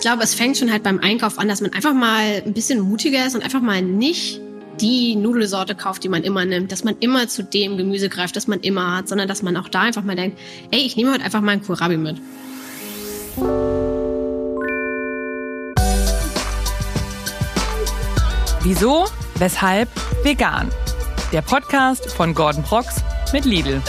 Ich glaube, es fängt schon halt beim Einkauf an, dass man einfach mal ein bisschen mutiger ist und einfach mal nicht die Nudelsorte kauft, die man immer nimmt, dass man immer zu dem Gemüse greift, das man immer hat, sondern dass man auch da einfach mal denkt, ey, ich nehme heute einfach mal einen Kohlrabi mit. Wieso? Weshalb? Vegan. Der Podcast von Gordon Prox mit Lidl.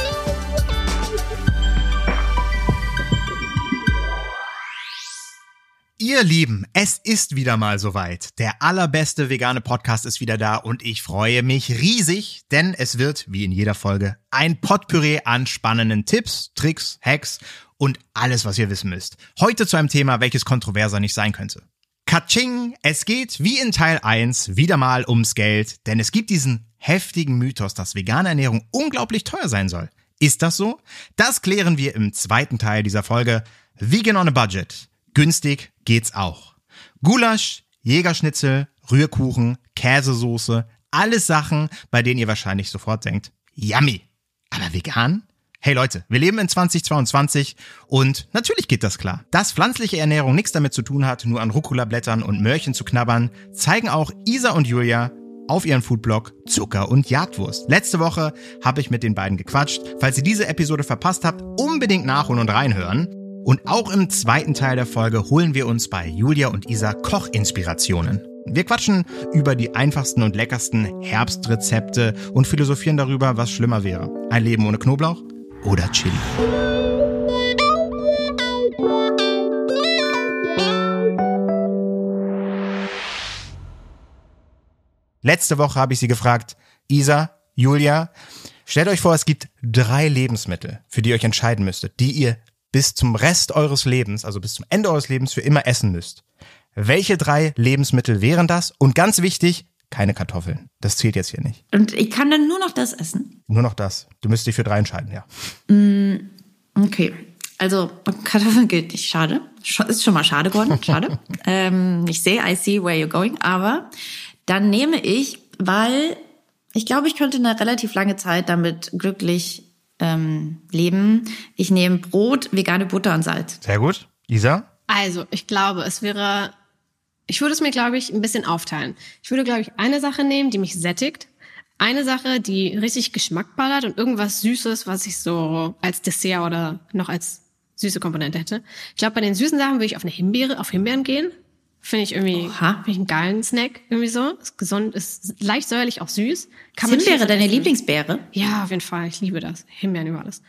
Ihr Lieben, es ist wieder mal soweit. Der allerbeste vegane Podcast ist wieder da und ich freue mich riesig, denn es wird, wie in jeder Folge, ein Potpüree an spannenden Tipps, Tricks, Hacks und alles, was ihr wissen müsst. Heute zu einem Thema, welches kontroverser nicht sein könnte. Katsching, es geht wie in Teil 1 wieder mal ums Geld, denn es gibt diesen heftigen Mythos, dass vegane Ernährung unglaublich teuer sein soll. Ist das so? Das klären wir im zweiten Teil dieser Folge. Vegan on a Budget. Günstig geht's auch. Gulasch, Jägerschnitzel, Rührkuchen, Käsesoße, alles Sachen, bei denen ihr wahrscheinlich sofort denkt, yummy. Aber vegan? Hey Leute, wir leben in 2022 und natürlich geht das klar. Dass pflanzliche Ernährung nichts damit zu tun hat, nur an Rucola-Blättern und Möhrchen zu knabbern, zeigen auch Isa und Julia auf ihren Foodblog Zucker und Jagdwurst. Letzte Woche habe ich mit den beiden gequatscht. Falls ihr diese Episode verpasst habt, unbedingt nachholen und reinhören. Und auch im zweiten Teil der Folge holen wir uns bei Julia und Isa Kochinspirationen. Wir quatschen über die einfachsten und leckersten Herbstrezepte und philosophieren darüber, was schlimmer wäre. Ein Leben ohne Knoblauch oder Chili. Letzte Woche habe ich sie gefragt, Isa, Julia, stellt euch vor, es gibt drei Lebensmittel, für die ihr euch entscheiden müsstet, die ihr bis zum Rest eures Lebens, also bis zum Ende eures Lebens für immer essen müsst. Welche drei Lebensmittel wären das? Und ganz wichtig, keine Kartoffeln. Das zählt jetzt hier nicht. Und ich kann dann nur noch das essen? Nur noch das. Du müsstest dich für drei entscheiden, ja. Mm, okay. Also Kartoffeln gilt nicht. Schade. Ist schon mal schade, Gordon. Schade. ähm, ich sehe, I see where you're going. Aber dann nehme ich, weil ich glaube, ich könnte eine relativ lange Zeit damit glücklich ähm, leben. Ich nehme Brot, vegane Butter und Salz. Sehr gut. Isa? Also, ich glaube, es wäre, ich würde es mir, glaube ich, ein bisschen aufteilen. Ich würde, glaube ich, eine Sache nehmen, die mich sättigt. Eine Sache, die richtig Geschmack ballert und irgendwas Süßes, was ich so als Dessert oder noch als süße Komponente hätte. Ich glaube, bei den süßen Sachen würde ich auf eine Himbeere, auf Himbeeren gehen. Finde ich irgendwie, finde ich einen geilen Snack irgendwie so. Ist gesund, ist leicht säuerlich, auch süß. Kann Himbeere deine Lieblingsbeere? Ja, auf jeden Fall. Ich liebe das. Himbeeren über alles.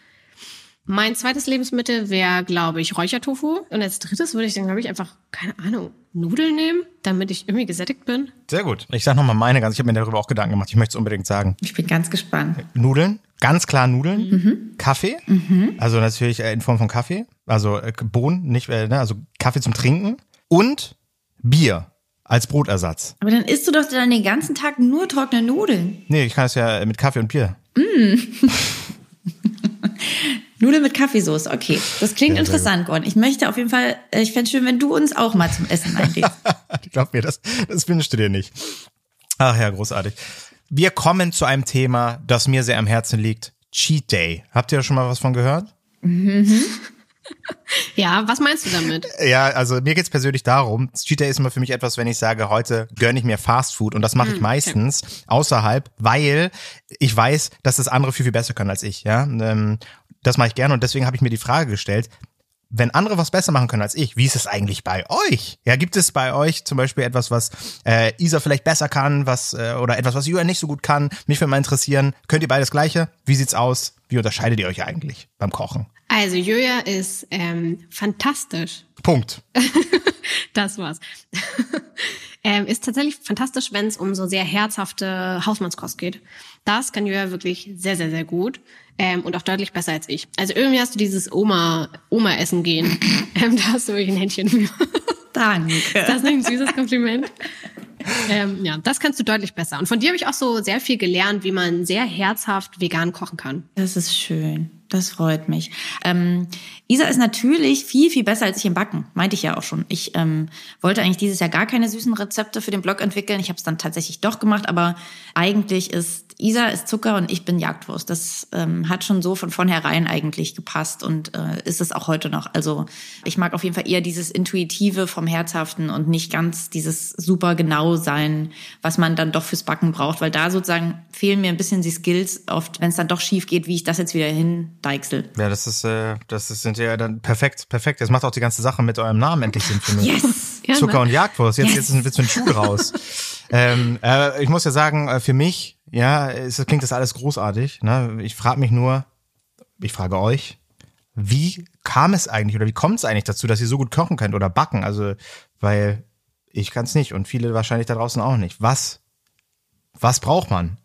Mein zweites Lebensmittel wäre, glaube ich, Räuchertofu. Und als drittes würde ich dann, glaube ich, einfach, keine Ahnung, Nudeln nehmen, damit ich irgendwie gesättigt bin. Sehr gut. Ich sag nochmal meine ganz, ich habe mir darüber auch Gedanken gemacht. Ich möchte es unbedingt sagen. Ich bin ganz gespannt. Nudeln, ganz klar Nudeln. Mhm. Kaffee, mhm. also natürlich in Form von Kaffee. Also äh, Bohnen, nicht, äh, ne, also Kaffee zum Trinken. Und Bier als Brotersatz. Aber dann isst du doch dann den ganzen Tag nur trockene Nudeln. Nee, ich kann es ja mit Kaffee und Bier. Mm. Nudeln mit Kaffeesauce, okay. Das klingt ja, interessant, Gordon. Ich möchte auf jeden Fall, äh, ich fände schön, wenn du uns auch mal zum Essen einlädst. Glaub mir, das, das wünschst du dir nicht. Ach ja, großartig. Wir kommen zu einem Thema, das mir sehr am Herzen liegt. Cheat Day. Habt ihr schon mal was von gehört? Mhm. Ja, was meinst du damit? Ja, also mir geht's persönlich darum, Cheat Day ist immer für mich etwas, wenn ich sage, heute gönne ich mir Fast Food und das mache ich hm, meistens okay. außerhalb, weil ich weiß, dass das andere viel, viel besser können als ich. Ja, ähm, Das mache ich gerne und deswegen habe ich mir die Frage gestellt, wenn andere was besser machen können als ich, wie ist es eigentlich bei euch? Ja, gibt es bei euch zum Beispiel etwas, was äh, Isa vielleicht besser kann, was äh, oder etwas, was Julia nicht so gut kann? Mich würde mal interessieren. Könnt ihr beides Gleiche? Wie sieht's aus? Wie unterscheidet ihr euch eigentlich beim Kochen? Also Julia ist ähm, fantastisch. Punkt. das war's. ähm, ist tatsächlich fantastisch, wenn es um so sehr herzhafte Hausmannskost geht. Das kann Julia wirklich sehr, sehr, sehr gut. Ähm, und auch deutlich besser als ich. Also irgendwie hast du dieses Oma, Oma-Essen gehen. ähm, da hast du wirklich ein Händchen für. Danke. Ist das nicht ein süßes Kompliment? ähm, ja, das kannst du deutlich besser. Und von dir habe ich auch so sehr viel gelernt, wie man sehr herzhaft vegan kochen kann. Das ist schön. Das freut mich. Ähm, Isa ist natürlich viel, viel besser als ich im Backen. Meinte ich ja auch schon. Ich ähm, wollte eigentlich dieses Jahr gar keine süßen Rezepte für den Blog entwickeln. Ich habe es dann tatsächlich doch gemacht, aber eigentlich ist Isa ist Zucker und ich bin Jagdwurst. Das ähm, hat schon so von vornherein eigentlich gepasst und äh, ist es auch heute noch. Also ich mag auf jeden Fall eher dieses Intuitive vom Herzhaften und nicht ganz dieses super genau sein, was man dann doch fürs Backen braucht, weil da sozusagen fehlen mir ein bisschen die Skills oft, wenn es dann doch schief geht, wie ich das jetzt wieder hindeichsel. Ja, das ist, äh, das ist, sind ja dann perfekt, perfekt. Das macht auch die ganze Sache mit eurem Namen endlich Sinn für mich. Yes! Zucker und Jagdwurst. Jetzt, Yes. jetzt so ein Schuh draus. ähm, äh, ich muss ja sagen, äh, für mich, ja, es klingt das alles großartig. Ne? Ich frage mich nur, ich frage euch, wie kam es eigentlich oder wie kommt es eigentlich dazu, dass ihr so gut kochen könnt oder backen? Also, weil ich kann es nicht und viele wahrscheinlich da draußen auch nicht. Was, was braucht man?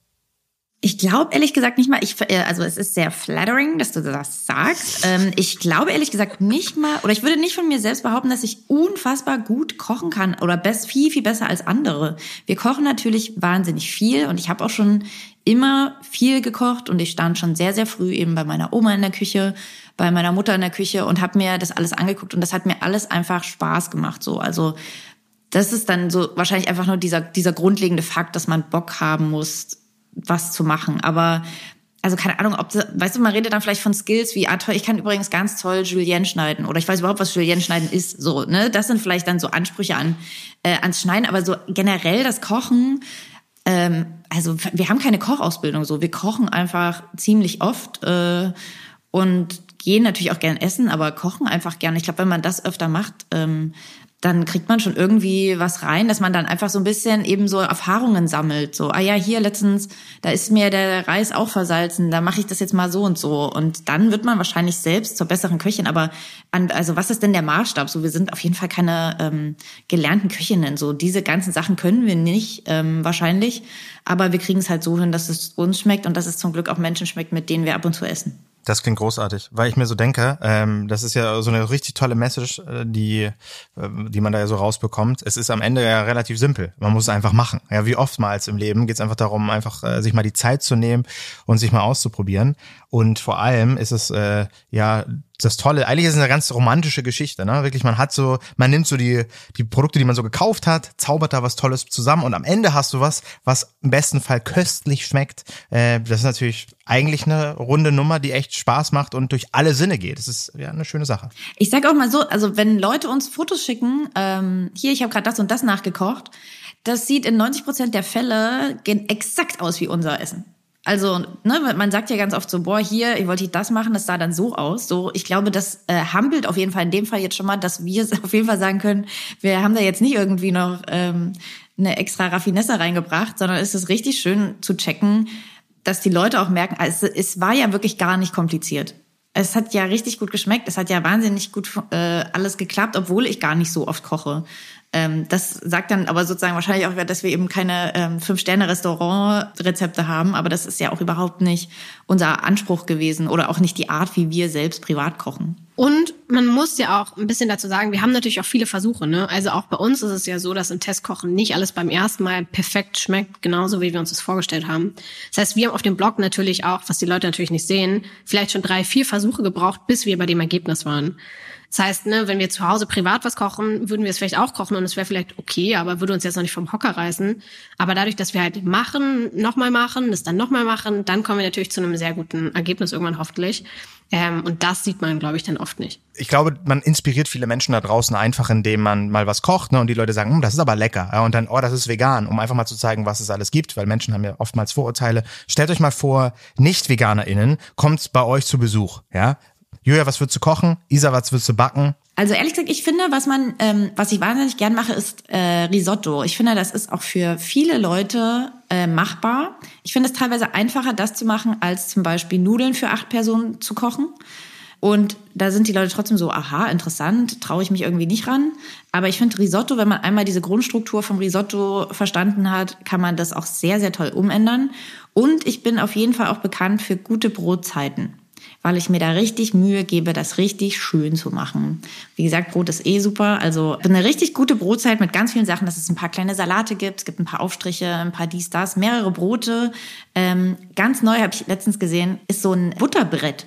Ich glaube ehrlich gesagt nicht mal, ich, äh, also es ist sehr flattering, dass du das sagst. Ähm, ich glaube ehrlich gesagt nicht mal, oder ich würde nicht von mir selbst behaupten, dass ich unfassbar gut kochen kann oder best, viel, viel besser als andere. Wir kochen natürlich wahnsinnig viel und ich habe auch schon immer viel gekocht und ich stand schon sehr, sehr früh eben bei meiner Oma in der Küche, bei meiner Mutter in der Küche und habe mir das alles angeguckt und das hat mir alles einfach Spaß gemacht. So, also das ist dann so wahrscheinlich einfach nur dieser, dieser grundlegende Fakt, dass man Bock haben muss, was zu machen. Aber also keine Ahnung, ob das, weißt du, man redet dann vielleicht von Skills wie, ah toll, ich kann übrigens ganz toll Julienne schneiden oder ich weiß überhaupt, was Julienne schneiden ist. So, ne? Das sind vielleicht dann so Ansprüche an äh, ans Schneiden, aber so generell das Kochen, ähm, also wir haben keine Kochausbildung so. Wir kochen einfach ziemlich oft äh, und gehen natürlich auch gern essen, aber kochen einfach gern. Ich glaube, wenn man das öfter macht, ähm, dann kriegt man schon irgendwie was rein, dass man dann einfach so ein bisschen eben so Erfahrungen sammelt. So, ah ja, hier letztens, da ist mir der Reis auch versalzen, da mache ich das jetzt mal so und so. Und dann wird man wahrscheinlich selbst zur besseren Köchin. Aber an, also was ist denn der Maßstab? So, wir sind auf jeden Fall keine ähm, gelernten Köchinnen. So, diese ganzen Sachen können wir nicht ähm, wahrscheinlich. Aber wir kriegen es halt so hin, dass es uns schmeckt und dass es zum Glück auch Menschen schmeckt, mit denen wir ab und zu essen. Das klingt großartig, weil ich mir so denke, ähm, das ist ja so eine richtig tolle Message, äh, die, äh, die man da ja so rausbekommt. Es ist am Ende ja relativ simpel. Man muss es einfach machen. Ja, wie oftmals im Leben geht es einfach darum, einfach äh, sich mal die Zeit zu nehmen und sich mal auszuprobieren. Und vor allem ist es äh, ja das Tolle, eigentlich ist es eine ganz romantische Geschichte, ne? Wirklich, man hat so, man nimmt so die, die Produkte, die man so gekauft hat, zaubert da was Tolles zusammen und am Ende hast du was, was im besten Fall köstlich schmeckt. Äh, das ist natürlich eigentlich eine runde Nummer, die echt Spaß macht und durch alle Sinne geht. Das ist ja eine schöne Sache. Ich sag auch mal so, also wenn Leute uns Fotos schicken, ähm, hier, ich habe gerade das und das nachgekocht, das sieht in 90 Prozent der Fälle exakt aus wie unser Essen. Also, ne, man sagt ja ganz oft so, boah, hier, ich wollte das machen, das sah dann so aus. So, ich glaube, das äh, hampelt auf jeden Fall in dem Fall jetzt schon mal, dass wir auf jeden Fall sagen können, wir haben da jetzt nicht irgendwie noch ähm, eine extra Raffinesse reingebracht, sondern es ist richtig schön zu checken, dass die Leute auch merken, also es war ja wirklich gar nicht kompliziert. Es hat ja richtig gut geschmeckt, es hat ja wahnsinnig gut äh, alles geklappt, obwohl ich gar nicht so oft koche. Ähm, das sagt dann aber sozusagen wahrscheinlich auch, dass wir eben keine ähm, Fünf-Sterne-Restaurant-Rezepte haben, aber das ist ja auch überhaupt nicht unser Anspruch gewesen oder auch nicht die Art, wie wir selbst privat kochen. Und man muss ja auch ein bisschen dazu sagen, wir haben natürlich auch viele Versuche. Ne? Also auch bei uns ist es ja so, dass im Testkochen nicht alles beim ersten Mal perfekt schmeckt, genauso wie wir uns das vorgestellt haben. Das heißt, wir haben auf dem Blog natürlich auch, was die Leute natürlich nicht sehen, vielleicht schon drei, vier Versuche gebraucht, bis wir bei dem Ergebnis waren. Das heißt, ne, wenn wir zu Hause privat was kochen, würden wir es vielleicht auch kochen und es wäre vielleicht okay, aber würde uns jetzt noch nicht vom Hocker reißen. Aber dadurch, dass wir halt machen, nochmal machen, das dann nochmal machen, dann kommen wir natürlich zu einem sehr guten Ergebnis irgendwann hoffentlich. Ähm, und das sieht man, glaube ich, dann oft nicht. Ich glaube, man inspiriert viele Menschen da draußen einfach, indem man mal was kocht ne, und die Leute sagen, hm, das ist aber lecker. Ja, und dann, oh, das ist vegan, um einfach mal zu zeigen, was es alles gibt, weil Menschen haben ja oftmals Vorurteile. Stellt euch mal vor, Nicht-VeganerInnen kommt bei euch zu Besuch. Ja, Julia, was würdest du kochen? Isa, was würdest du backen? Also ehrlich gesagt, ich finde, was man, ähm, was ich wahnsinnig gern mache, ist äh, Risotto. Ich finde, das ist auch für viele Leute äh, machbar. Ich finde es teilweise einfacher, das zu machen, als zum Beispiel Nudeln für acht Personen zu kochen. Und da sind die Leute trotzdem so, aha, interessant, traue ich mich irgendwie nicht ran. Aber ich finde Risotto, wenn man einmal diese Grundstruktur vom Risotto verstanden hat, kann man das auch sehr, sehr toll umändern. Und ich bin auf jeden Fall auch bekannt für gute Brotzeiten weil ich mir da richtig Mühe gebe, das richtig schön zu machen. Wie gesagt, Brot ist eh super. Also eine richtig gute Brotzeit mit ganz vielen Sachen, dass es ein paar kleine Salate gibt, es gibt ein paar Aufstriche, ein paar dies, das, mehrere Brote. Ähm, ganz neu habe ich letztens gesehen, ist so ein Butterbrett.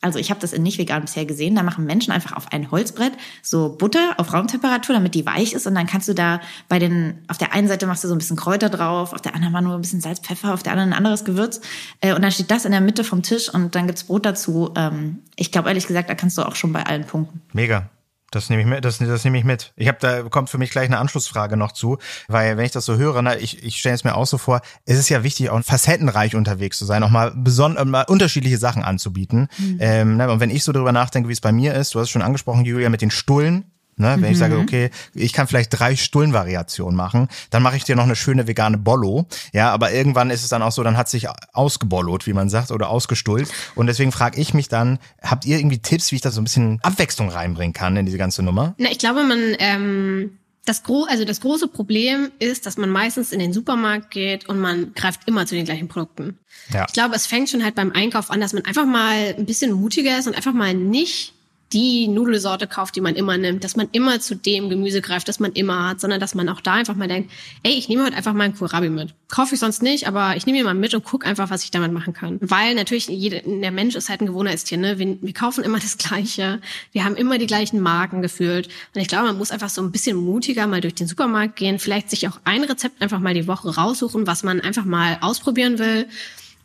Also ich habe das in nicht vegan bisher gesehen. Da machen Menschen einfach auf ein Holzbrett so Butter auf Raumtemperatur, damit die weich ist. Und dann kannst du da bei den, auf der einen Seite machst du so ein bisschen Kräuter drauf, auf der anderen mal nur ein bisschen Salz, Pfeffer, auf der anderen ein anderes Gewürz. Äh, und dann steht das in der Mitte vom Tisch und dann gibt's Brot dazu. Ähm, ich glaube ehrlich gesagt, da kannst du auch schon bei allen punkten. Mega. Das nehme ich mit. Das, das nehme ich mit. Ich habe da kommt für mich gleich eine Anschlussfrage noch zu, weil wenn ich das so höre, na, ich, ich stelle es mir auch so vor, es ist ja wichtig, auch facettenreich unterwegs zu sein, auch mal beson mal unterschiedliche Sachen anzubieten. Mhm. Ähm, na, und wenn ich so darüber nachdenke, wie es bei mir ist, du hast es schon angesprochen, Julia, mit den Stullen, Ne? Wenn mhm. ich sage, mhm. okay, ich kann vielleicht drei Stullenvariationen machen, dann mache ich dir noch eine schöne vegane Bollo. Ja, aber irgendwann ist es dann auch so, dann hat sich ausgebollot, wie man sagt, oder ausgestullt. Und deswegen frage ich mich dann, habt ihr irgendwie Tipps, wie ich da so ein bisschen Abwechslung reinbringen kann in diese ganze Nummer? Na, ich glaube, man ähm das, gro also das große Problem ist, dass man meistens in den Supermarkt geht und man greift immer zu den gleichen Produkten. Ja. Ich glaube, es fängt schon halt beim Einkauf an, dass man einfach mal ein bisschen mutiger ist und einfach mal nicht die Nudelsorte kauft, die man immer nimmt, dass man immer zu dem Gemüse greift, das man immer hat, sondern dass man auch da einfach mal denkt, ey, ich nehme heute einfach mal einen Kohlrabi mit. Kaufe ich sonst nicht, aber ich nehme ihn mal mit und guck einfach, was ich damit machen kann. Weil natürlich jede, der Mensch ist halt ein Gewohnheitstier, ne? Wir, wir kaufen immer das Gleiche. Wir haben immer die gleichen Marken gefühlt. Und ich glaube, man muss einfach so ein bisschen mutiger mal durch den Supermarkt gehen, vielleicht sich auch ein Rezept einfach mal die Woche raussuchen, was man einfach mal ausprobieren will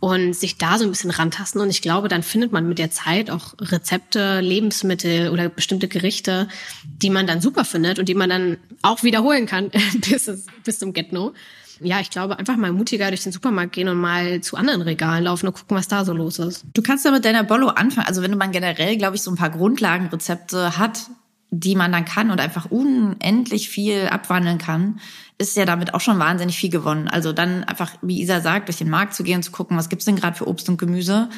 und sich da so ein bisschen rantasten. Und ich glaube, dann findet man mit der Zeit auch Rezepte, Lebensmittel oder bestimmte Gerichte, die man dann super findet und die man dann auch wiederholen kann bis, bis zum Get-No. Ja, ich glaube, einfach mal mutiger durch den Supermarkt gehen und mal zu anderen Regalen laufen und gucken, was da so los ist. Du kannst ja mit deiner Bollo anfangen. Also wenn man generell, glaube ich, so ein paar Grundlagenrezepte hat, die man dann kann und einfach unendlich viel abwandeln kann, ist ja damit auch schon wahnsinnig viel gewonnen. Also dann einfach, wie Isa sagt, durch den Markt zu gehen und zu gucken, was gibt's denn gerade für Obst und Gemüse.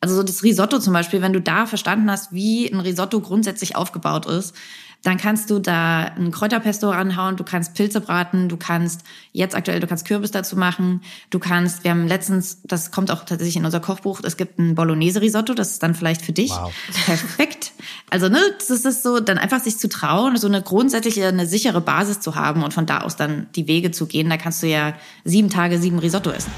Also so das Risotto zum Beispiel, wenn du da verstanden hast, wie ein Risotto grundsätzlich aufgebaut ist, dann kannst du da ein Kräuterpesto ranhauen, du kannst Pilze braten, du kannst jetzt aktuell, du kannst Kürbis dazu machen, du kannst, wir haben letztens, das kommt auch tatsächlich in unser Kochbuch, es gibt ein Bolognese-Risotto, das ist dann vielleicht für dich wow. perfekt. Also ne, das ist so, dann einfach sich zu trauen, so eine grundsätzliche, eine sichere Basis zu haben und von da aus dann die Wege zu gehen, da kannst du ja sieben Tage sieben Risotto essen.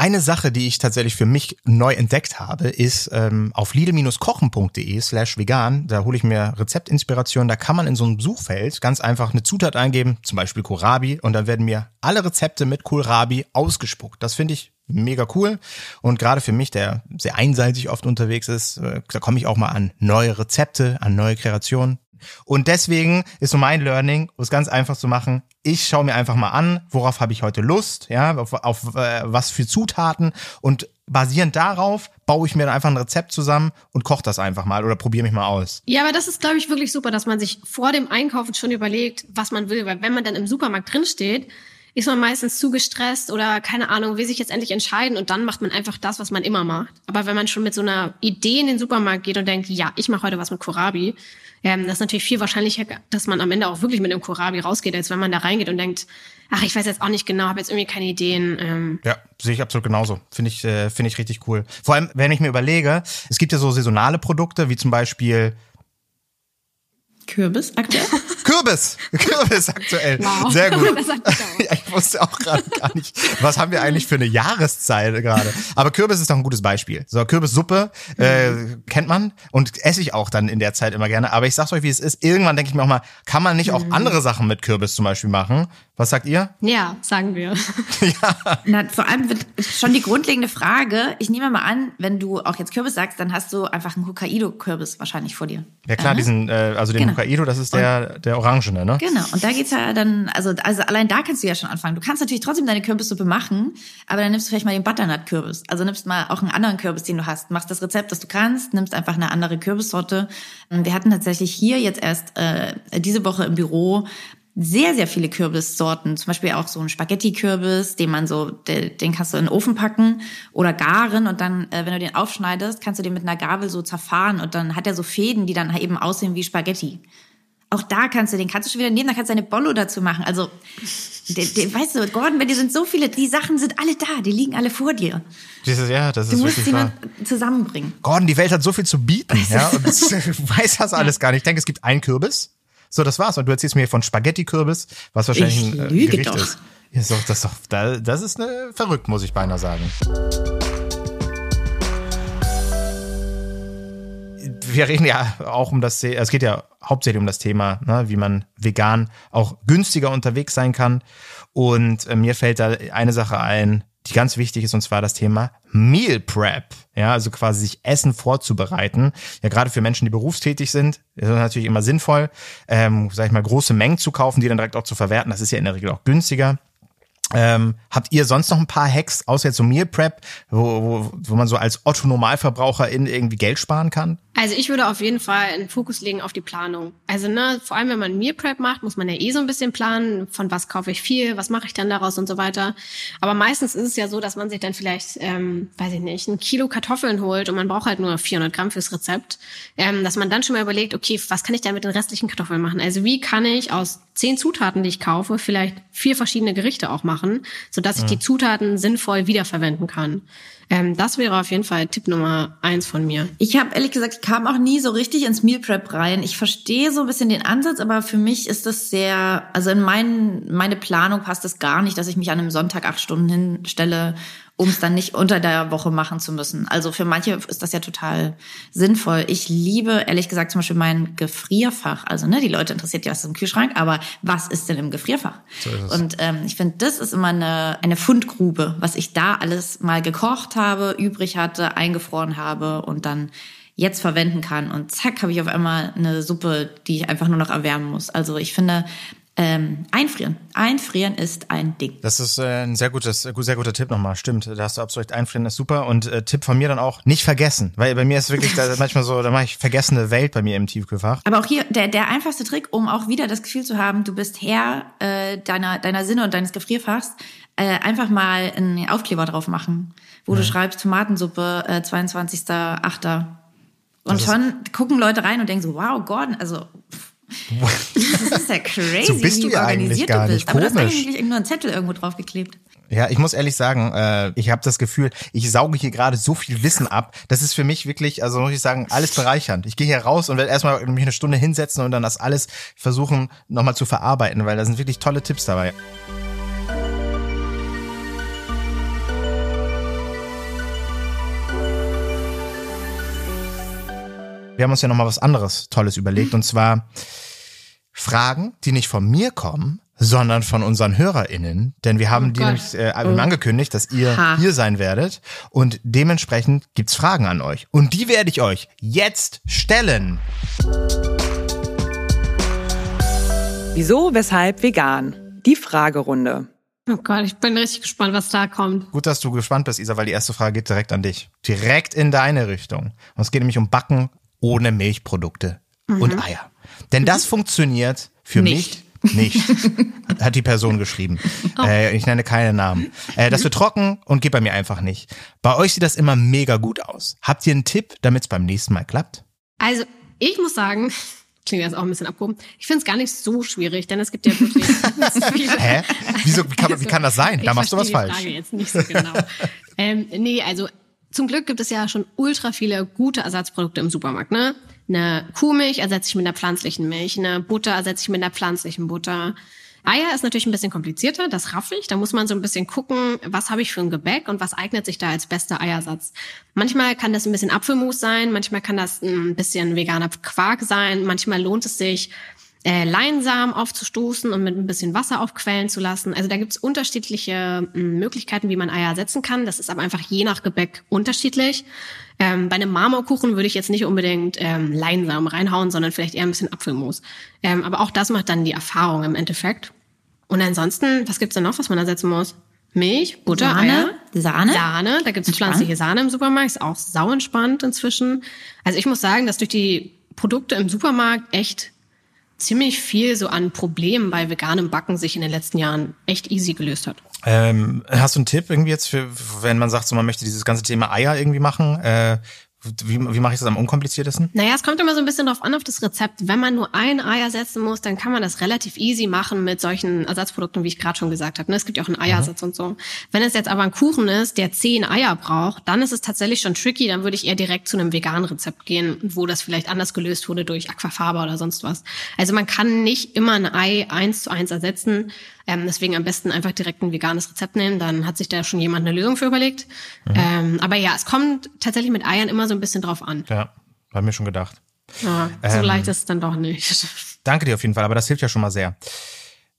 Eine Sache, die ich tatsächlich für mich neu entdeckt habe, ist ähm, auf lidl-kochen.de slash vegan, da hole ich mir Rezeptinspiration, da kann man in so einem Suchfeld ganz einfach eine Zutat eingeben, zum Beispiel Kohlrabi, und dann werden mir alle Rezepte mit Kohlrabi ausgespuckt. Das finde ich mega cool. Und gerade für mich, der sehr einseitig oft unterwegs ist, äh, da komme ich auch mal an neue Rezepte, an neue Kreationen. Und deswegen ist so mein Learning, um es ganz einfach zu machen, ich schaue mir einfach mal an, worauf habe ich heute Lust, ja, auf, auf äh, was für Zutaten und basierend darauf baue ich mir dann einfach ein Rezept zusammen und koche das einfach mal oder probiere mich mal aus. Ja, aber das ist, glaube ich, wirklich super, dass man sich vor dem Einkaufen schon überlegt, was man will, weil wenn man dann im Supermarkt drinsteht, ist man meistens zu gestresst oder keine Ahnung, will sich jetzt endlich entscheiden und dann macht man einfach das, was man immer macht. Aber wenn man schon mit so einer Idee in den Supermarkt geht und denkt, ja, ich mache heute was mit Kohlrabi, ähm, das ist natürlich viel wahrscheinlicher, dass man am Ende auch wirklich mit einem Kohlrabi rausgeht, als wenn man da reingeht und denkt, ach, ich weiß jetzt auch nicht genau, habe jetzt irgendwie keine Ideen. Ähm. Ja, sehe ich absolut genauso. Finde ich, äh, finde ich richtig cool. Vor allem, wenn ich mir überlege, es gibt ja so saisonale Produkte, wie zum Beispiel Kürbis aktuell? Kürbis! Kürbis aktuell. Wow. Sehr gut. ja, ich wusste auch gerade gar nicht, was haben wir eigentlich für eine Jahreszeit gerade. Aber Kürbis ist doch ein gutes Beispiel. So, Kürbissuppe äh, kennt man und esse ich auch dann in der Zeit immer gerne. Aber ich sag's euch, wie es ist. Irgendwann denke ich mir auch mal, kann man nicht auch mhm. andere Sachen mit Kürbis zum Beispiel machen? Was sagt ihr? Ja, sagen wir. ja. Na, vor allem wird schon die grundlegende Frage, ich nehme mal an, wenn du auch jetzt Kürbis sagst, dann hast du einfach einen Hokkaido-Kürbis wahrscheinlich vor dir. Ja klar, äh? diesen, äh, also den genau. Hokkaido, das ist der, der Orangene, ne? Genau, und da geht's ja dann, also, also allein da kannst du ja schon anfangen. Du kannst natürlich trotzdem deine Kürbissuppe machen, aber dann nimmst du vielleicht mal den Butternut-Kürbis. Also nimmst mal auch einen anderen Kürbis, den du hast. Machst das Rezept, das du kannst, nimmst einfach eine andere Kürbissorte. Wir hatten tatsächlich hier jetzt erst äh, diese Woche im Büro sehr, sehr viele Kürbissorten. Zum Beispiel auch so ein Spaghetti-Kürbis, den man so, den kannst du in den Ofen packen oder garen und dann, äh, wenn du den aufschneidest, kannst du den mit einer Gabel so zerfahren und dann hat er so Fäden, die dann eben aussehen wie Spaghetti. Auch da kannst du, den kannst du schon wieder nehmen, da kannst du eine Bollo dazu machen. Also, de, de, weißt du, Gordon, wenn dir sind so viele, die Sachen sind alle da, die liegen alle vor dir. Dieses, ja, das du ist musst jemand zusammenbringen. Gordon, die Welt hat so viel zu bieten, ja, und du weißt das alles gar nicht. Ich denke, es gibt einen Kürbis, so, das war's. Und du erzählst mir von Spaghetti-Kürbis, was wahrscheinlich ich ein äh, lüge Gericht doch. ist. Ist doch, das, ist doch, das ist eine, verrückt, muss ich beinahe sagen. wir reden ja auch um das, es geht ja hauptsächlich um das Thema, ne, wie man vegan auch günstiger unterwegs sein kann. Und äh, mir fällt da eine Sache ein, die ganz wichtig ist, und zwar das Thema Meal Prep. Ja, also quasi sich Essen vorzubereiten. Ja, gerade für Menschen, die berufstätig sind, ist das natürlich immer sinnvoll, ähm, sag ich mal, große Mengen zu kaufen, die dann direkt auch zu verwerten. Das ist ja in der Regel auch günstiger. Ähm, habt ihr sonst noch ein paar Hacks, außer jetzt so Meal Prep, wo, wo, wo man so als Otto Normalverbraucher in irgendwie Geld sparen kann? Also ich würde auf jeden Fall einen Fokus legen auf die Planung. Also ne, vor allem wenn man Meal Prep macht, muss man ja eh so ein bisschen planen, von was kaufe ich viel, was mache ich dann daraus und so weiter. Aber meistens ist es ja so, dass man sich dann vielleicht, ähm, weiß ich nicht, ein Kilo Kartoffeln holt und man braucht halt nur 400 Gramm fürs Rezept, ähm, dass man dann schon mal überlegt, okay, was kann ich da mit den restlichen Kartoffeln machen? Also wie kann ich aus zehn Zutaten, die ich kaufe, vielleicht vier verschiedene Gerichte auch machen, sodass ich ja. die Zutaten sinnvoll wiederverwenden kann. Ähm, das wäre auf jeden Fall Tipp Nummer eins von mir. Ich habe ehrlich gesagt, ich kam auch nie so richtig ins Meal Prep rein. Ich verstehe so ein bisschen den Ansatz, aber für mich ist das sehr, also in mein, meine Planung passt es gar nicht, dass ich mich an einem Sonntag acht Stunden hinstelle um es dann nicht unter der Woche machen zu müssen. Also für manche ist das ja total sinnvoll. Ich liebe, ehrlich gesagt, zum Beispiel mein Gefrierfach. Also ne, die Leute interessiert ja, was ist im Kühlschrank, aber was ist denn im Gefrierfach? So Und ähm, ich finde, das ist immer eine, eine Fundgrube, was ich da alles mal gekocht habe, übrig hatte, eingefroren habe und dann jetzt verwenden kann. Und zack, habe ich auf einmal eine Suppe, die ich einfach nur noch erwärmen muss. Also ich finde, ähm, einfrieren. Einfrieren ist ein Ding. Das ist äh, ein sehr gutes, sehr guter Tipp nochmal. Stimmt, da hast du absolut recht. Einfrieren ist super. Und äh, Tipp von mir dann auch, nicht vergessen. Weil bei mir ist wirklich da, manchmal so, da mache ich vergessene Welt bei mir im Tiefkühlfach. Aber auch hier, der, der einfachste Trick, um auch wieder das Gefühl zu haben, du bist Herr äh, deiner, deiner Sinne und deines Gefrierfachs, äh, einfach mal einen Aufkleber drauf machen, wo ja. du schreibst Tomatensuppe, äh, 22.8. Und schon gucken Leute rein und denken so, wow, Gordon, also das ist ja crazy, so bist wie du ja organisiert gar du bist. Nicht. Aber Komisch. du hast eigentlich nur einen Zettel irgendwo draufgeklebt. Ja, ich muss ehrlich sagen, äh, ich habe das Gefühl, ich sauge hier gerade so viel Wissen ab. Das ist für mich wirklich, also muss ich sagen, alles bereichernd. Ich gehe hier raus und werde erstmal mich eine Stunde hinsetzen und dann das alles versuchen nochmal zu verarbeiten, weil da sind wirklich tolle Tipps dabei. Wir haben uns ja noch mal was anderes Tolles überlegt und zwar Fragen, die nicht von mir kommen, sondern von unseren HörerInnen. Denn wir haben oh die nämlich äh, oh. angekündigt, dass ihr ha. hier sein werdet. Und dementsprechend gibt's Fragen an euch. Und die werde ich euch jetzt stellen. Wieso, weshalb vegan? Die Fragerunde. Oh Gott, ich bin richtig gespannt, was da kommt. Gut, dass du gespannt bist, Isa, weil die erste Frage geht direkt an dich. Direkt in deine Richtung. Und es geht nämlich um Backen ohne Milchprodukte mhm. und Eier. Denn das funktioniert für nicht. mich nicht, hat die Person geschrieben. Oh. Äh, ich nenne keine Namen. Äh, das wird trocken und geht bei mir einfach nicht. Bei euch sieht das immer mega gut aus. Habt ihr einen Tipp, damit es beim nächsten Mal klappt? Also, ich muss sagen, klingt jetzt auch ein bisschen abgehoben. Ich finde es gar nicht so schwierig, denn es gibt ja wirklich viele. Hä? Wieso, wie kann, wie kann das sein? Da machst du was die falsch. Frage jetzt nicht so genau. ähm, nee, also zum Glück gibt es ja schon ultra viele gute Ersatzprodukte im Supermarkt, ne? Eine Kuhmilch ersetze ich mit einer pflanzlichen Milch, eine Butter ersetze ich mit einer pflanzlichen Butter. Eier ist natürlich ein bisschen komplizierter, das raff ich. Da muss man so ein bisschen gucken, was habe ich für ein Gebäck und was eignet sich da als bester Eiersatz. Manchmal kann das ein bisschen Apfelmus sein, manchmal kann das ein bisschen veganer Quark sein, manchmal lohnt es sich, äh, Leinsamen aufzustoßen und mit ein bisschen Wasser aufquellen zu lassen. Also da gibt's unterschiedliche äh, Möglichkeiten, wie man Eier ersetzen kann. Das ist aber einfach je nach Gebäck unterschiedlich. Ähm, bei einem Marmorkuchen würde ich jetzt nicht unbedingt ähm, Leinsamen reinhauen, sondern vielleicht eher ein bisschen Apfelmus. Ähm, aber auch das macht dann die Erfahrung im Endeffekt. Und ansonsten, was gibt's denn noch, was man ersetzen muss? Milch, Butter, Sahne, Eier. Sahne. Sahne, da gibt's pflanzliche Sahne im Supermarkt, ist auch sau entspannt inzwischen. Also ich muss sagen, dass durch die Produkte im Supermarkt echt ziemlich viel so an Problemen bei veganem Backen sich in den letzten Jahren echt easy gelöst hat. Ähm, hast du einen Tipp irgendwie jetzt für, wenn man sagt, so man möchte dieses ganze Thema Eier irgendwie machen? Äh, Wie, wie mache ich das am unkompliziertesten? Naja, es kommt immer so ein bisschen drauf an auf das Rezept. Wenn man nur ein Ei ersetzen muss, dann kann man das relativ easy machen mit solchen Ersatzprodukten, wie ich gerade schon gesagt habe. Ne? Es gibt ja auch einen Eiersatz mhm. und so. Wenn es jetzt aber ein Kuchen ist, der zehn Eier braucht, dann ist es tatsächlich schon tricky. Dann würde ich eher direkt zu einem veganen Rezept gehen, wo das vielleicht anders gelöst wurde durch Aquafaba oder sonst was. Also man kann nicht immer ein Ei eins zu eins ersetzen. Ähm, deswegen am besten einfach direkt ein veganes Rezept nehmen. Dann hat sich da schon jemand eine Lösung für überlegt. Mhm. Ähm, aber ja, es kommt tatsächlich mit Eiern immer so ein bisschen drauf an. Ja, habe mir schon gedacht. Ja, so ähm, leicht ist es dann doch nicht. Danke dir auf jeden Fall, aber das hilft ja schon mal sehr.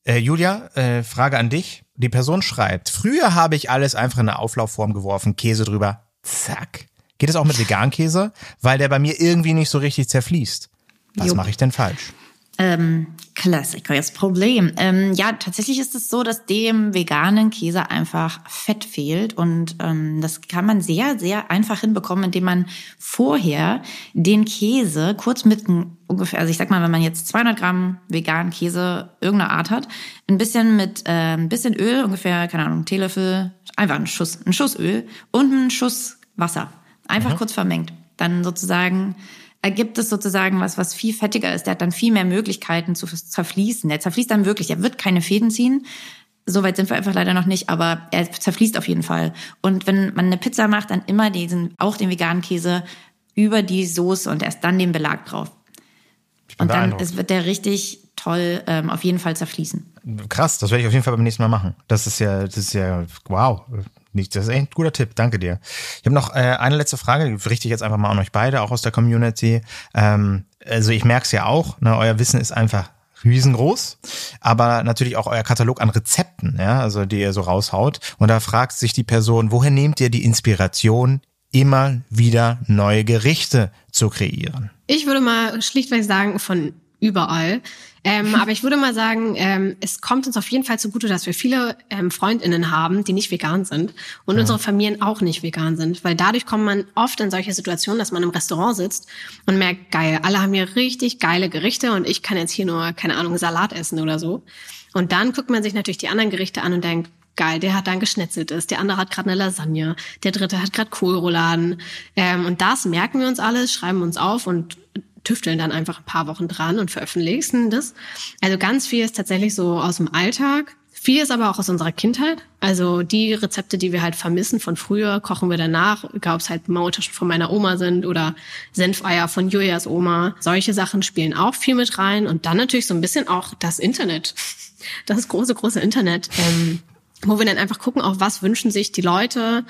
Äh, Julia, äh, Frage an dich. Die Person schreibt, früher habe ich alles einfach in eine Auflaufform geworfen, Käse drüber, zack. Geht es auch mit Vegankäse? Weil der bei mir irgendwie nicht so richtig zerfließt. Was mache ich denn falsch? Ähm, Klassiker, jetzt Problem. Ähm, ja, tatsächlich ist es so, dass dem veganen Käse einfach Fett fehlt und ähm, das kann man sehr, sehr einfach hinbekommen, indem man vorher den Käse kurz mit ungefähr, also ich sag mal, wenn man jetzt 200 Gramm veganen Käse irgendeiner Art hat, ein bisschen mit äh, ein bisschen Öl, ungefähr, keine Ahnung, Teelöffel, einfach ein Schuss, ein Schuss Öl und ein Schuss Wasser, einfach mhm. kurz vermengt, dann sozusagen ergibt es sozusagen was, was viel fettiger ist. Der hat dann viel mehr Möglichkeiten zu zerfließen. Der zerfließt dann wirklich. Er wird keine Fäden ziehen. Soweit sind wir einfach leider noch nicht, aber er zerfließt auf jeden Fall. Und wenn man eine Pizza macht, dann immer diesen, auch den veganen Käse über die Soße und erst dann den Belag drauf. Und dann es wird der richtig toll ähm, auf jeden Fall zerfließen. Krass, das werde ich auf jeden Fall beim nächsten Mal machen. Das ist ja, das ist ja, wow. Nicht, das ist echt ein guter Tipp, danke dir. Ich habe noch äh, eine letzte Frage, die richte ich jetzt einfach mal an euch beide, auch aus der Community. Ähm, also ich merke es ja auch, ne, euer Wissen ist einfach riesengroß, aber natürlich auch euer Katalog an Rezepten, ja, also die ihr so raushaut. Und da fragt sich die Person, woher nehmt ihr die Inspiration, immer wieder neue Gerichte zu kreieren? Ich würde mal schlichtweg sagen, von überall. Ähm, aber ich würde mal sagen, ähm, es kommt uns auf jeden Fall zugute, dass wir viele ähm, Freundinnen haben, die nicht vegan sind und ja. unsere Familien auch nicht vegan sind, weil dadurch kommt man oft in solche Situationen, dass man im Restaurant sitzt und merkt, geil, alle haben hier richtig geile Gerichte und ich kann jetzt hier nur, keine Ahnung, Salat essen oder so. Und dann guckt man sich natürlich die anderen Gerichte an und denkt, geil, der hat dann geschnetzeltes, der andere hat gerade eine Lasagne, der dritte hat gerade Kohlrouladen. Ähm, und das merken wir uns alles, schreiben uns auf und tüfteln dann einfach ein paar Wochen dran und veröffentlichen das. Also ganz viel ist tatsächlich so aus dem Alltag. Viel ist aber auch aus unserer Kindheit. Also die Rezepte, die wir halt vermissen von früher, kochen wir danach. Egal, ob es halt Maultaschen von meiner Oma sind oder Senfeier von Julias Oma. Solche Sachen spielen auch viel mit rein. Und dann natürlich so ein bisschen auch das Internet. Das große, große Internet. Ähm, wo wir dann einfach gucken, auch was wünschen sich die Leute,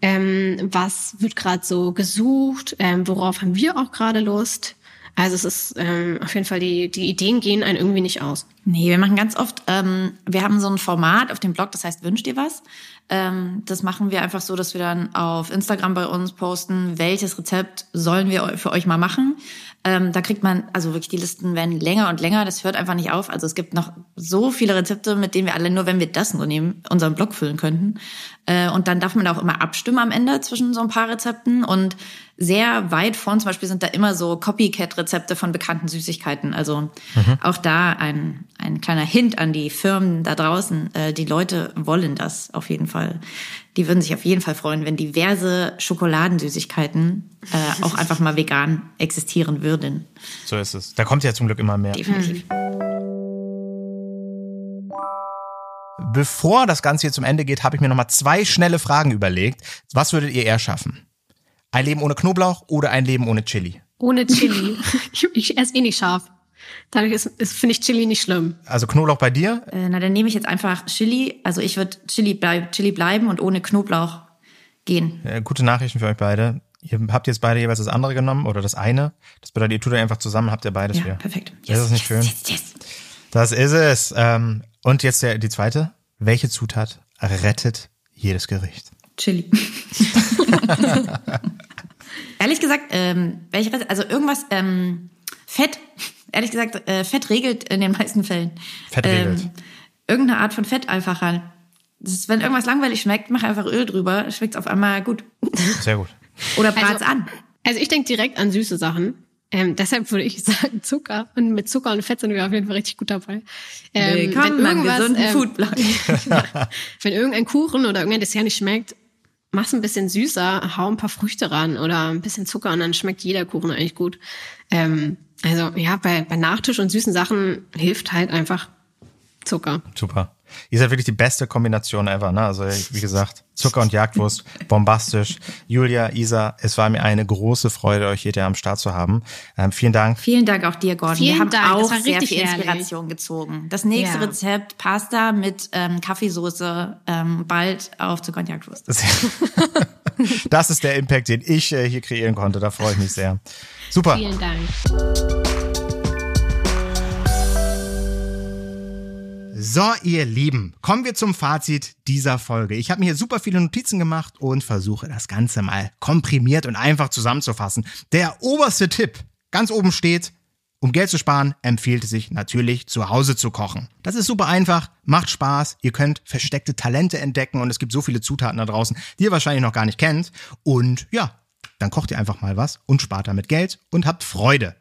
ähm, was wird gerade so gesucht, ähm, worauf haben wir auch gerade Lust. Also es ist ähm, auf jeden Fall, die, die Ideen gehen einen irgendwie nicht aus. Nee, wir machen ganz oft, ähm, wir haben so ein Format auf dem Blog, das heißt Wünscht ihr was? Ähm, das machen wir einfach so, dass wir dann auf Instagram bei uns posten, welches Rezept sollen wir für euch mal machen. Ähm, da kriegt man, also wirklich die Listen werden länger und länger, das hört einfach nicht auf. Also es gibt noch so viele Rezepte, mit denen wir alle nur, wenn wir das nur nehmen, unseren Blog füllen könnten. Äh, und dann darf man auch immer abstimmen am Ende zwischen so ein paar Rezepten. Und sehr weit vorn zum Beispiel sind da immer so Copycat-Rezepte von bekannten Süßigkeiten. Also mhm. auch da ein, ein kleiner Hint an die Firmen da draußen. Äh, die Leute wollen das auf jeden Fall die würden sich auf jeden Fall freuen, wenn diverse Schokoladensüßigkeiten äh, auch einfach mal vegan existieren würden. So ist es. Da kommt ja zum Glück immer mehr. Definitiv. Bevor das Ganze hier zum Ende geht, habe ich mir nochmal zwei schnelle Fragen überlegt. Was würdet ihr eher schaffen? Ein Leben ohne Knoblauch oder ein Leben ohne Chili? Ohne Chili. ich, ich esse eh nicht scharf. Dadurch ist, ist finde ich Chili nicht schlimm. Also Knoblauch bei dir? Äh, na, dann nehme ich jetzt einfach Chili. Also ich würde Chili, bleib, Chili bleiben und ohne Knoblauch gehen. Ja, gute Nachrichten für euch beide. Ihr habt jetzt beide jeweils das andere genommen oder das eine. Das bedeutet, ihr tut einfach zusammen, habt ihr beides ja, für. perfekt. Yes, das ist nicht schön. Yes, yes, das ist es. Ähm, und jetzt der, die zweite. Welche Zutat rettet jedes Gericht? Chili. Ehrlich gesagt, ähm, welche, also irgendwas, ähm, Fett ehrlich gesagt, äh, Fett regelt in den meisten Fällen. Fett regelt. Ähm, irgendeine Art von Fett einfach ist, wenn irgendwas langweilig schmeckt, mach einfach Öl drüber, schmeckt's auf einmal gut. Sehr gut. Oder brat's also, an. Also ich denke direkt an süße Sachen. Ähm, deshalb würde ich sagen Zucker. Und mit Zucker und Fett sind wir auf jeden Fall richtig gut dabei. Ähm, Willkommen wenn irgendwas, gesunden ähm, Foodplan. wenn irgendein Kuchen oder irgendein Dessert nicht schmeckt, mach's ein bisschen süßer, hau ein paar Früchte ran oder ein bisschen Zucker und dann schmeckt jeder Kuchen eigentlich gut. Ähm, also ja, bei, bei Nachtisch und süßen Sachen hilft halt einfach Zucker. Super. Ihr seid wirklich die beste Kombination ever, ne? Also, wie gesagt, Zucker und Jagdwurst, bombastisch. Julia, Isa, es war mir eine große Freude, euch hier am Start zu haben. Ähm, vielen Dank. Vielen Dank auch dir, Gordon. Vielen Wir haben Dank, das auch war sehr richtig viel ehrlich. Inspiration gezogen. Das nächste Ja. Rezept, Pasta mit ähm, Kaffeesoße, ähm, bald auf Zucker und Jagdwurst. Das, das ist der Impact, den ich äh, hier kreieren konnte. Da freue ich mich sehr. Super. Vielen Dank. So, ihr Lieben, kommen wir zum Fazit dieser Folge. Ich habe mir hier super viele Notizen gemacht und versuche das Ganze mal komprimiert und einfach zusammenzufassen. Der oberste Tipp ganz oben steht, um Geld zu sparen, empfiehlt es sich natürlich zu Hause zu kochen. Das ist super einfach, macht Spaß, ihr könnt versteckte Talente entdecken und es gibt so viele Zutaten da draußen, die ihr wahrscheinlich noch gar nicht kennt. Und ja, dann kocht ihr einfach mal was und spart damit Geld und habt Freude.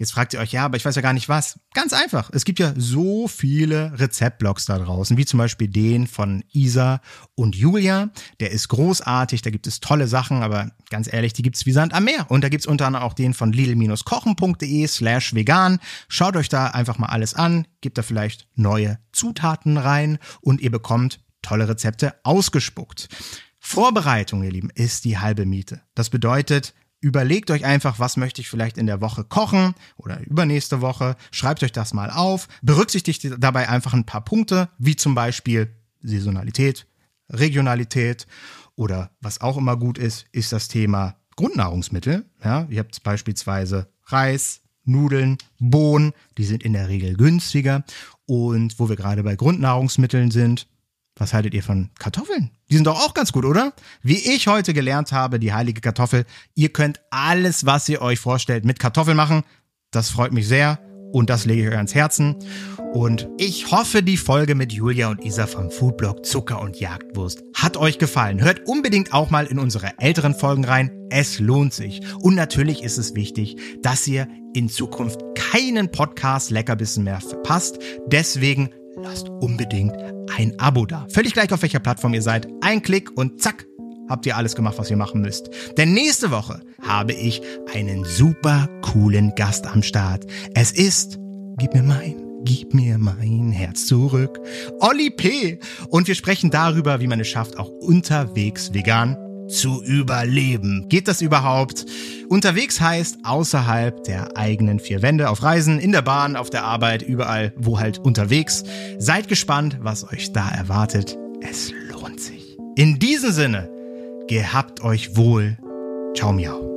Jetzt fragt ihr euch, ja, aber ich weiß ja gar nicht was. Ganz einfach. Es gibt ja so viele Rezeptblogs da draußen, wie zum Beispiel den von Isa und Julia. Der ist großartig, da gibt es tolle Sachen, aber ganz ehrlich, die gibt's wie Sand am Meer. Und da gibt's unter anderem auch den von lidl-kochen.de slash vegan. Schaut euch da einfach mal alles an, gebt da vielleicht neue Zutaten rein und ihr bekommt tolle Rezepte ausgespuckt. Vorbereitung, ihr Lieben, ist die halbe Miete. Das bedeutet, Überlegt euch einfach, was möchte ich vielleicht in der Woche kochen oder übernächste Woche. Schreibt euch das mal auf. Berücksichtigt dabei einfach ein paar Punkte, wie zum Beispiel Saisonalität, Regionalität oder was auch immer gut ist, ist das Thema Grundnahrungsmittel. Ja, ihr habt beispielsweise Reis, Nudeln, Bohnen, die sind in der Regel günstiger. Und wo wir gerade bei Grundnahrungsmitteln sind, was haltet ihr von Kartoffeln? Die sind doch auch ganz gut, oder? Wie ich heute gelernt habe, die heilige Kartoffel. Ihr könnt alles, was ihr euch vorstellt, mit Kartoffeln machen. Das freut mich sehr und das lege ich euch ans Herzen. Und ich hoffe, die Folge mit Julia und Isa vom Foodblog Zucker und Jagdwurst hat euch gefallen. Hört unbedingt auch mal in unsere älteren Folgen rein. Es lohnt sich. Und natürlich ist es wichtig, dass ihr in Zukunft keinen Podcast Leckerbissen mehr verpasst. Deswegen lasst unbedingt ein Abo da. Völlig gleich auf welcher Plattform ihr seid. Ein Klick und zack, habt ihr alles gemacht, was ihr machen müsst. Denn nächste Woche habe ich einen super coolen Gast am Start. Es ist, gib mir mein, gib mir mein Herz zurück, Olli P. Und wir sprechen darüber, wie man es schafft, auch unterwegs vegan zu überleben. Geht das überhaupt? Unterwegs heißt außerhalb der eigenen vier Wände, auf Reisen, in der Bahn, auf der Arbeit, überall, wo halt unterwegs. Seid gespannt, was euch da erwartet. Es lohnt sich. In diesem Sinne, gehabt euch wohl. Ciao, miau.